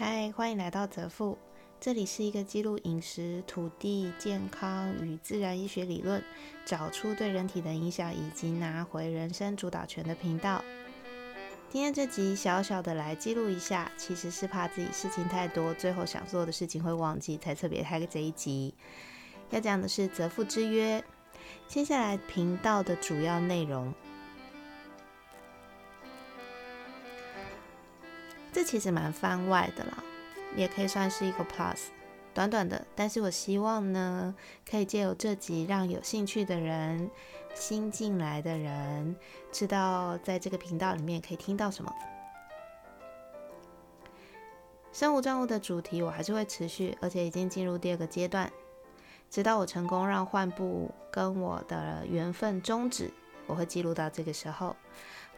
嗨，欢迎来到泽富，这里是一个记录饮食、土地、健康与自然医学理论，找出对人体的影响，以及拿回人生主导权的频道。今天这集小小的来记录一下，其实是怕自己事情太多，最后想做的事情会忘记，才特别开个这一集。要讲的是泽富之约，接下来频道的主要内容。这其实蛮番外的啦，也可以算是一个 plus，短短的。但是我希望呢，可以借由这集，让有兴趣的人、新进来的人，知道在这个频道里面可以听到什么。生物账物的主题我还是会持续，而且已经进入第二个阶段，直到我成功让换布跟我的缘分终止，我会记录到这个时候。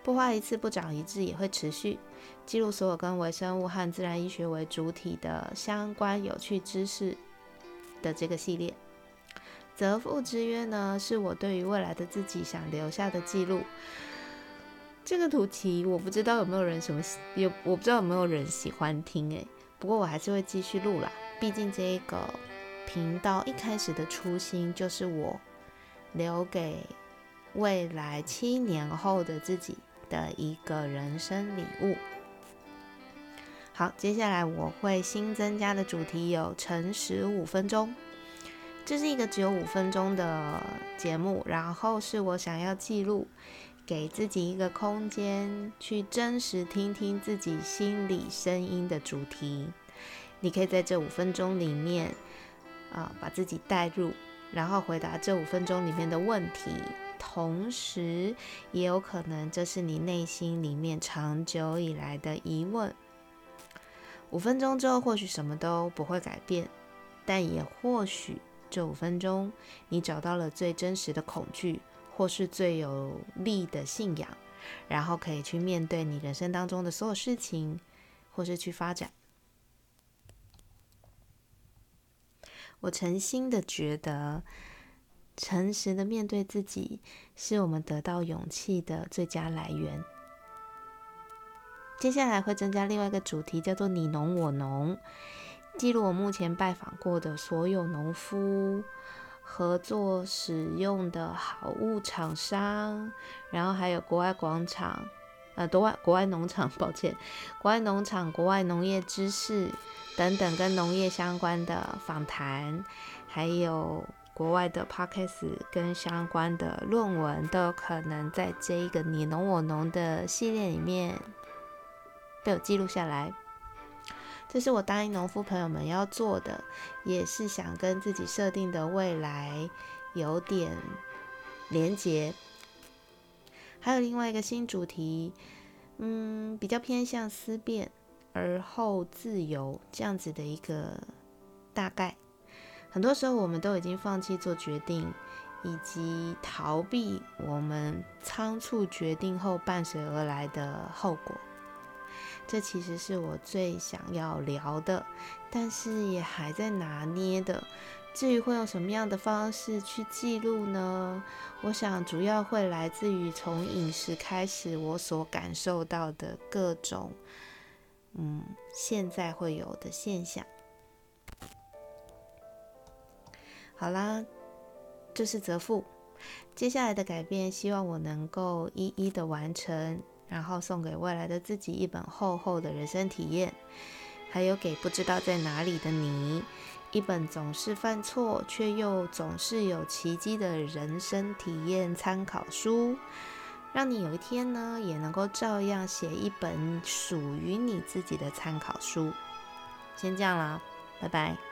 不花一次不长一智，也会持续记录所有跟微生物和自然医学为主体的相关有趣知识的这个系列。泽富之约呢，是我对于未来的自己想留下的记录。这个图题我不知道有没有人什么有，我不知道有没有人喜欢听诶，不过我还是会继续录啦，毕竟这个频道一开始的初心就是我留给未来七年后的自己。的一个人生礼物。好，接下来我会新增加的主题有乘十五分钟，这是一个只有五分钟的节目，然后是我想要记录，给自己一个空间去真实听听自己心里声音的主题。你可以在这五分钟里面啊，把自己带入，然后回答这五分钟里面的问题。同时，也有可能这是你内心里面长久以来的疑问。五分钟之后，或许什么都不会改变，但也或许这五分钟你找到了最真实的恐惧，或是最有力的信仰，然后可以去面对你人生当中的所有事情，或是去发展。我诚心的觉得。诚实的面对自己，是我们得到勇气的最佳来源。接下来会增加另外一个主题，叫做“你农我农”，记录我目前拜访过的所有农夫、合作使用的好物厂商，然后还有国外广场、呃，国外国外农场，抱歉，国外农场、国外农业知识等等跟农业相关的访谈，还有。国外的 podcast 跟相关的论文都有可能在这一个你侬我侬的系列里面被我记录下来。这是我答应农夫朋友们要做的，也是想跟自己设定的未来有点连结。还有另外一个新主题，嗯，比较偏向思辨而后自由这样子的一个大概。很多时候，我们都已经放弃做决定，以及逃避我们仓促决定后伴随而来的后果。这其实是我最想要聊的，但是也还在拿捏的。至于会用什么样的方式去记录呢？我想主要会来自于从饮食开始，我所感受到的各种，嗯，现在会有的现象。好啦，这是泽富。接下来的改变，希望我能够一一的完成，然后送给未来的自己一本厚厚的人生体验，还有给不知道在哪里的你一本总是犯错却又总是有奇迹的人生体验参考书，让你有一天呢也能够照样写一本属于你自己的参考书。先这样啦，拜拜。